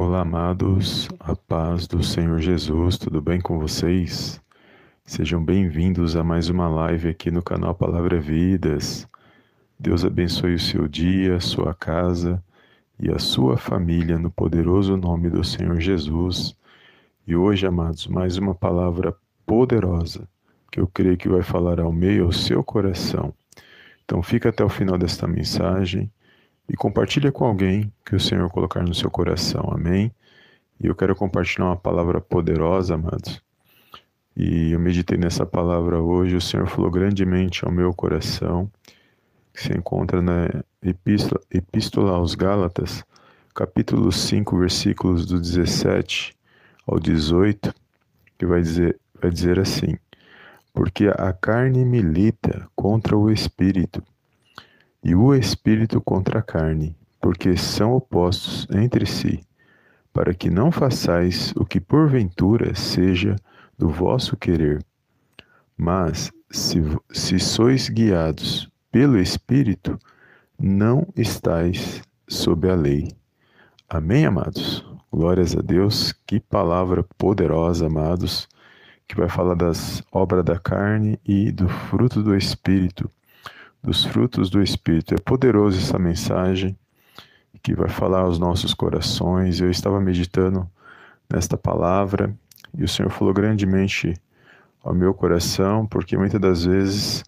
Olá, amados, a paz do Senhor Jesus, tudo bem com vocês? Sejam bem-vindos a mais uma live aqui no canal Palavra Vidas. Deus abençoe o seu dia, a sua casa e a sua família no poderoso nome do Senhor Jesus. E hoje, amados, mais uma palavra poderosa que eu creio que vai falar ao meio ao seu coração. Então, fica até o final desta mensagem e compartilha com alguém que o Senhor colocar no seu coração. Amém? E eu quero compartilhar uma palavra poderosa, amados. E eu meditei nessa palavra hoje, o Senhor falou grandemente ao meu coração, que se encontra na Epístola, Epístola aos Gálatas, capítulo 5, versículos do 17 ao 18, que vai dizer, vai dizer assim: Porque a carne milita contra o espírito e o espírito contra a carne, porque são opostos entre si, para que não façais o que porventura seja do vosso querer. Mas, se, se sois guiados pelo Espírito, não estáis sob a lei. Amém, amados? Glórias a Deus. Que palavra poderosa, amados, que vai falar das obras da carne e do fruto do Espírito dos frutos do Espírito. É poderoso essa mensagem que vai falar aos nossos corações. Eu estava meditando nesta palavra e o Senhor falou grandemente ao meu coração, porque muitas das vezes,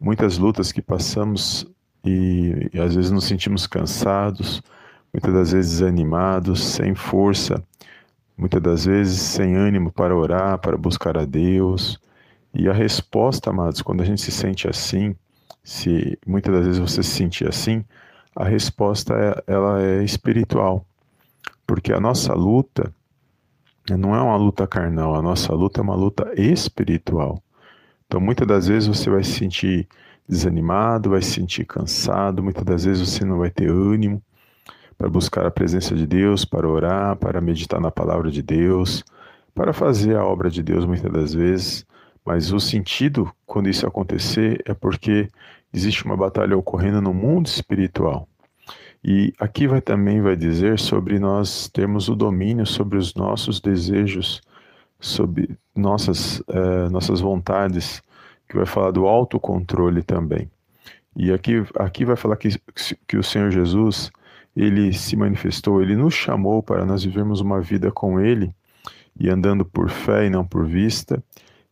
muitas lutas que passamos e, e às vezes nos sentimos cansados, muitas das vezes desanimados, sem força, muitas das vezes sem ânimo para orar, para buscar a Deus. E a resposta, amados, quando a gente se sente assim, se muitas das vezes você se sentir assim, a resposta é, ela é espiritual, porque a nossa luta não é uma luta carnal, a nossa luta é uma luta espiritual. Então, muitas das vezes você vai se sentir desanimado, vai se sentir cansado, muitas das vezes você não vai ter ânimo para buscar a presença de Deus, para orar, para meditar na palavra de Deus, para fazer a obra de Deus muitas das vezes. Mas o sentido, quando isso acontecer, é porque existe uma batalha ocorrendo no mundo espiritual. E aqui vai também vai dizer sobre nós termos o domínio sobre os nossos desejos, sobre nossas, eh, nossas vontades, que vai falar do autocontrole também. E aqui, aqui vai falar que, que o Senhor Jesus, ele se manifestou, ele nos chamou para nós vivermos uma vida com ele e andando por fé e não por vista,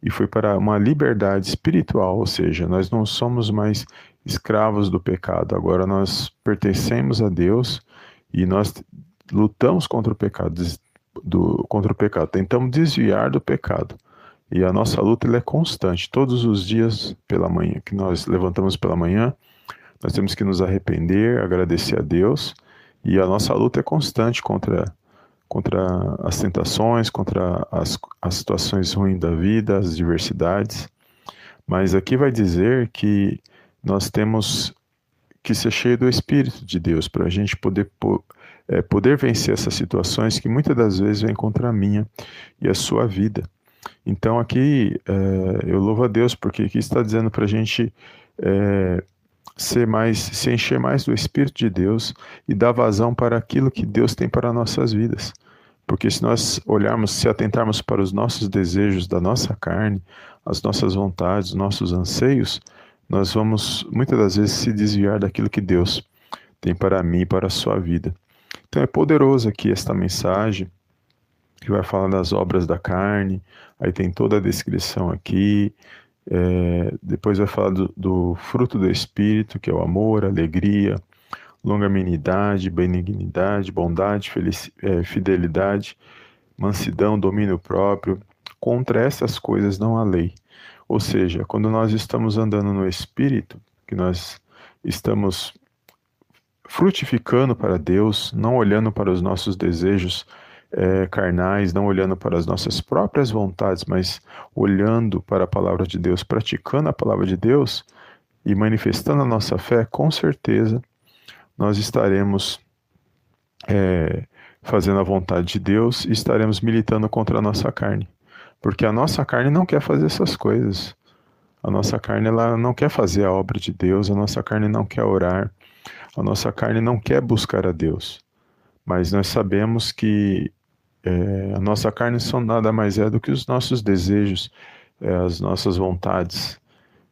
e foi para uma liberdade espiritual, ou seja, nós não somos mais escravos do pecado, agora nós pertencemos a Deus e nós lutamos contra o pecado, do, contra o pecado, tentamos desviar do pecado. E a nossa luta é constante, todos os dias pela manhã, que nós levantamos pela manhã, nós temos que nos arrepender, agradecer a Deus, e a nossa luta é constante contra contra as tentações, contra as, as situações ruins da vida, as diversidades. Mas aqui vai dizer que nós temos que ser cheio do Espírito de Deus para a gente poder, é, poder vencer essas situações que muitas das vezes vêm contra a minha e a sua vida. Então aqui é, eu louvo a Deus porque aqui está dizendo para a gente é, ser mais, se encher mais do Espírito de Deus e dar vazão para aquilo que Deus tem para nossas vidas. Porque se nós olharmos, se atentarmos para os nossos desejos da nossa carne, as nossas vontades, os nossos anseios, nós vamos muitas das vezes se desviar daquilo que Deus tem para mim e para a sua vida. Então é poderoso aqui esta mensagem que vai falar das obras da carne, aí tem toda a descrição aqui, é, depois vai falar do, do, fruto do Espírito, que é o amor, alegria, longanimidade, benignidade, bondade, é, fidelidade, mansidão, domínio próprio. Contra essas coisas não há lei. Ou seja, quando nós estamos andando no Espírito, que nós estamos frutificando para Deus, não olhando para os nossos desejos é, carnais, não olhando para as nossas próprias vontades, mas olhando para a palavra de Deus, praticando a palavra de Deus e manifestando a nossa fé, com certeza nós estaremos é, fazendo a vontade de Deus e estaremos militando contra a nossa carne. Porque a nossa carne não quer fazer essas coisas. A nossa carne ela não quer fazer a obra de Deus, a nossa carne não quer orar, a nossa carne não quer buscar a Deus. mas nós sabemos que é, a nossa carne são nada mais é do que os nossos desejos, é, as nossas vontades.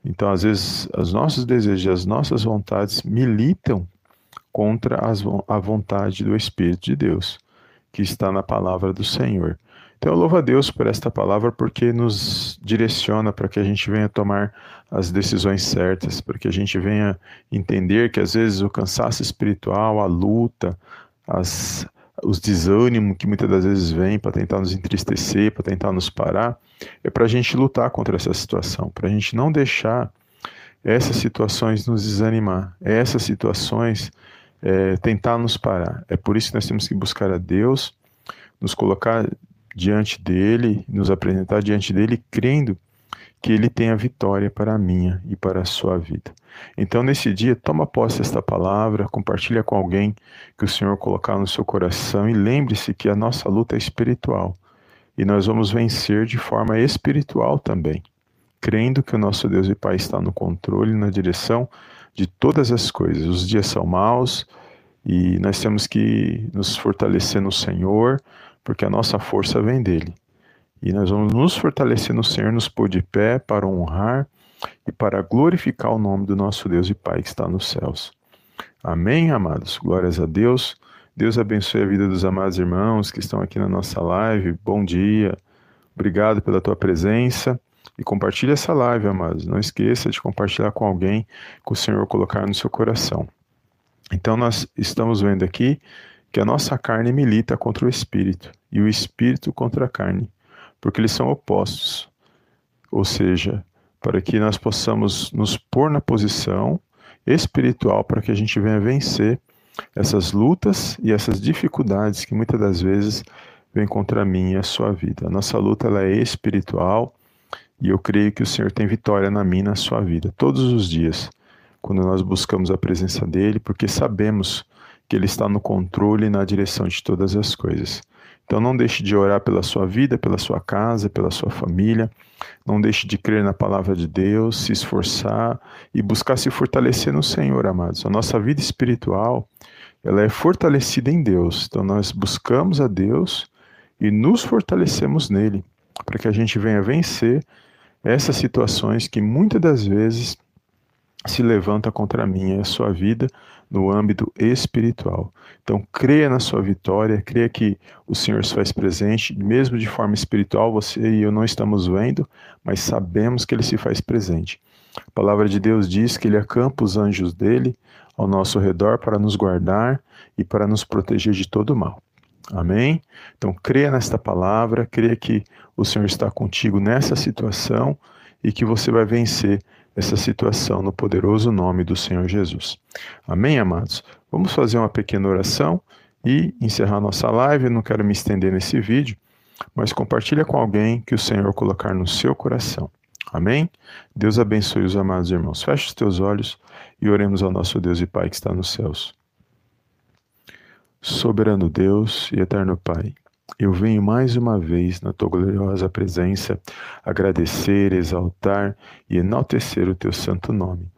Então, às vezes, os nossos desejos, as nossas vontades militam contra as, a vontade do Espírito de Deus, que está na palavra do Senhor. Então, eu louvo a Deus por esta palavra, porque nos direciona para que a gente venha tomar as decisões certas, para que a gente venha entender que às vezes o cansaço espiritual, a luta, as, os desânimos que muitas das vezes vêm para tentar nos entristecer, para tentar nos parar, é para a gente lutar contra essa situação, para a gente não deixar essas situações nos desanimar, essas situações é, tentar nos parar. É por isso que nós temos que buscar a Deus, nos colocar diante dele, nos apresentar diante dele, crendo que ele tem a vitória para a minha e para a sua vida. Então, nesse dia, toma posse desta palavra, compartilha com alguém que o Senhor colocar no seu coração e lembre-se que a nossa luta é espiritual e nós vamos vencer de forma espiritual também, crendo que o nosso Deus e Pai está no controle, na direção de todas as coisas. Os dias são maus e nós temos que nos fortalecer no Senhor, porque a nossa força vem dele. E nós vamos nos fortalecer no Senhor, nos pôr de pé para honrar e para glorificar o nome do nosso Deus e Pai que está nos céus. Amém, amados? Glórias a Deus. Deus abençoe a vida dos amados irmãos que estão aqui na nossa live. Bom dia. Obrigado pela tua presença. E compartilhe essa live, amados. Não esqueça de compartilhar com alguém que o Senhor colocar no seu coração. Então, nós estamos vendo aqui que a nossa carne milita contra o espírito e o espírito contra a carne porque eles são opostos. Ou seja, para que nós possamos nos pôr na posição espiritual para que a gente venha vencer essas lutas e essas dificuldades que muitas das vezes vêm contra mim e a sua vida. A nossa luta ela é espiritual e eu creio que o Senhor tem vitória na minha e na sua vida todos os dias, quando nós buscamos a presença dele, porque sabemos que ele está no controle e na direção de todas as coisas. Então não deixe de orar pela sua vida, pela sua casa, pela sua família. Não deixe de crer na palavra de Deus, se esforçar e buscar se fortalecer no Senhor, amados. A nossa vida espiritual, ela é fortalecida em Deus. Então nós buscamos a Deus e nos fortalecemos nele, para que a gente venha vencer essas situações que muitas das vezes se levanta contra minha e a sua vida no âmbito espiritual. Então, creia na sua vitória, creia que o Senhor se faz presente, mesmo de forma espiritual, você e eu não estamos vendo, mas sabemos que ele se faz presente. A palavra de Deus diz que ele acampa os anjos dele ao nosso redor para nos guardar e para nos proteger de todo mal. Amém? Então, creia nesta palavra, creia que o Senhor está contigo nessa situação e que você vai vencer essa situação no poderoso nome do Senhor Jesus. Amém, amados? Vamos fazer uma pequena oração e encerrar nossa live. Não quero me estender nesse vídeo, mas compartilha com alguém que o Senhor colocar no seu coração. Amém? Deus abençoe os amados irmãos. Feche os teus olhos e oremos ao nosso Deus e Pai que está nos céus. Soberano Deus e eterno Pai, eu venho mais uma vez na tua gloriosa presença agradecer, exaltar e enaltecer o teu santo nome.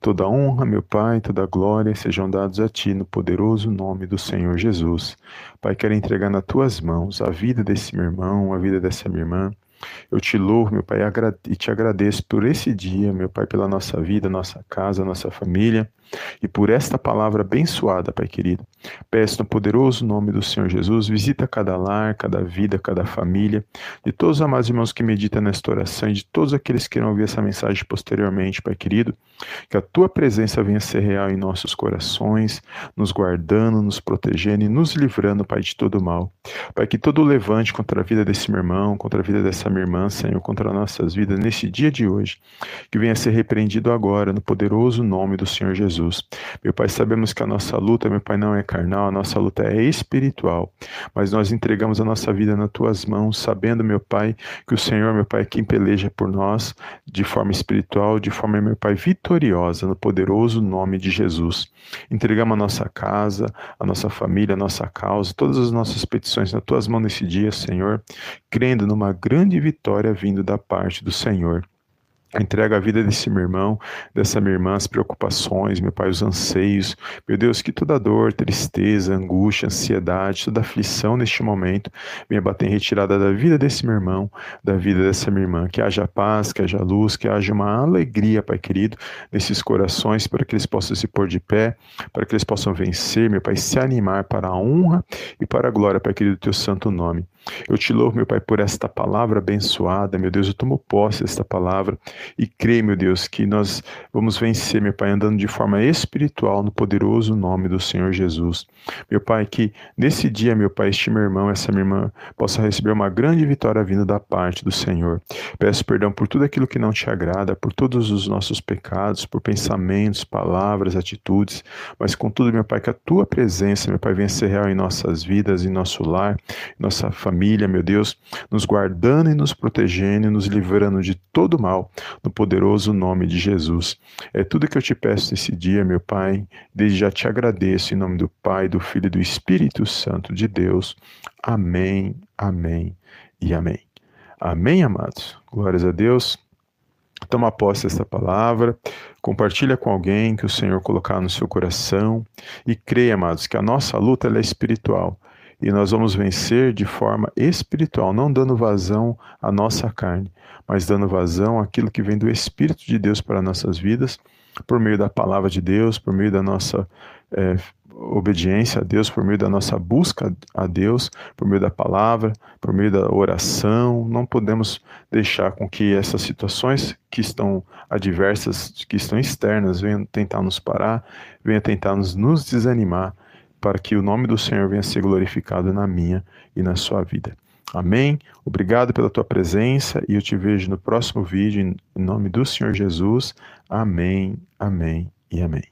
Toda honra, meu Pai, toda glória sejam dados a Ti no poderoso nome do Senhor Jesus. Pai, quero entregar nas Tuas mãos a vida desse meu irmão, a vida dessa minha irmã. Eu te louvo, meu Pai, e te agradeço por esse dia, meu Pai, pela nossa vida, nossa casa, nossa família e por esta palavra abençoada, Pai querido. Peço no poderoso nome do Senhor Jesus, visita cada lar, cada vida, cada família, de todos os amados irmãos que meditam nesta oração e de todos aqueles que irão ouvir essa mensagem posteriormente, Pai querido, que a tua presença venha ser real em nossos corações, nos guardando, nos protegendo e nos livrando, Pai, de todo mal. Pai, que todo levante contra a vida desse meu irmão, contra a vida dessa minha irmã, Senhor, contra nossas vidas nesse dia de hoje, que venha ser repreendido agora no poderoso nome do Senhor Jesus. Jesus. Meu Pai, sabemos que a nossa luta, meu Pai, não é carnal, a nossa luta é espiritual, mas nós entregamos a nossa vida nas tuas mãos, sabendo, meu Pai, que o Senhor, meu Pai, é quem peleja por nós de forma espiritual, de forma, meu Pai, vitoriosa, no poderoso nome de Jesus. Entregamos a nossa casa, a nossa família, a nossa causa, todas as nossas petições nas tuas mãos nesse dia, Senhor, crendo numa grande vitória vindo da parte do Senhor. Entrega a vida desse meu irmão, dessa minha irmã, as preocupações, meu Pai, os anseios. Meu Deus, que toda dor, tristeza, angústia, ansiedade, toda aflição neste momento venha bater em retirada da vida desse meu irmão, da vida dessa minha irmã. Que haja paz, que haja luz, que haja uma alegria, Pai querido, nesses corações, para que eles possam se pôr de pé, para que eles possam vencer, meu Pai, se animar para a honra e para a glória, Pai querido, do teu santo nome. Eu te louvo, meu Pai, por esta palavra abençoada. Meu Deus, eu tomo posse desta palavra e creio, meu Deus, que nós vamos vencer, meu Pai, andando de forma espiritual no poderoso nome do Senhor Jesus. Meu Pai, que nesse dia, meu Pai, este meu irmão, essa minha irmã, possa receber uma grande vitória vinda da parte do Senhor. Peço perdão por tudo aquilo que não te agrada, por todos os nossos pecados, por pensamentos, palavras, atitudes, mas contudo, meu Pai, que a tua presença, meu Pai, venha ser real em nossas vidas, em nosso lar, em nossa família meu Deus, nos guardando e nos protegendo e nos livrando de todo mal, no poderoso nome de Jesus. É tudo que eu te peço nesse dia, meu Pai. Desde já te agradeço em nome do Pai, do Filho e do Espírito Santo de Deus. Amém, amém e amém. Amém, amados. Glórias a Deus. Toma posse desta palavra, compartilha com alguém que o Senhor colocar no seu coração e creia, amados, que a nossa luta é espiritual e nós vamos vencer de forma espiritual, não dando vazão à nossa carne, mas dando vazão àquilo que vem do Espírito de Deus para nossas vidas, por meio da palavra de Deus, por meio da nossa é, obediência a Deus, por meio da nossa busca a Deus, por meio da palavra, por meio da oração. Não podemos deixar com que essas situações que estão adversas, que estão externas, venham tentar nos parar, venham tentar nos, nos desanimar para que o nome do Senhor venha ser glorificado na minha e na sua vida. Amém. Obrigado pela tua presença e eu te vejo no próximo vídeo em nome do Senhor Jesus. Amém, amém e amém.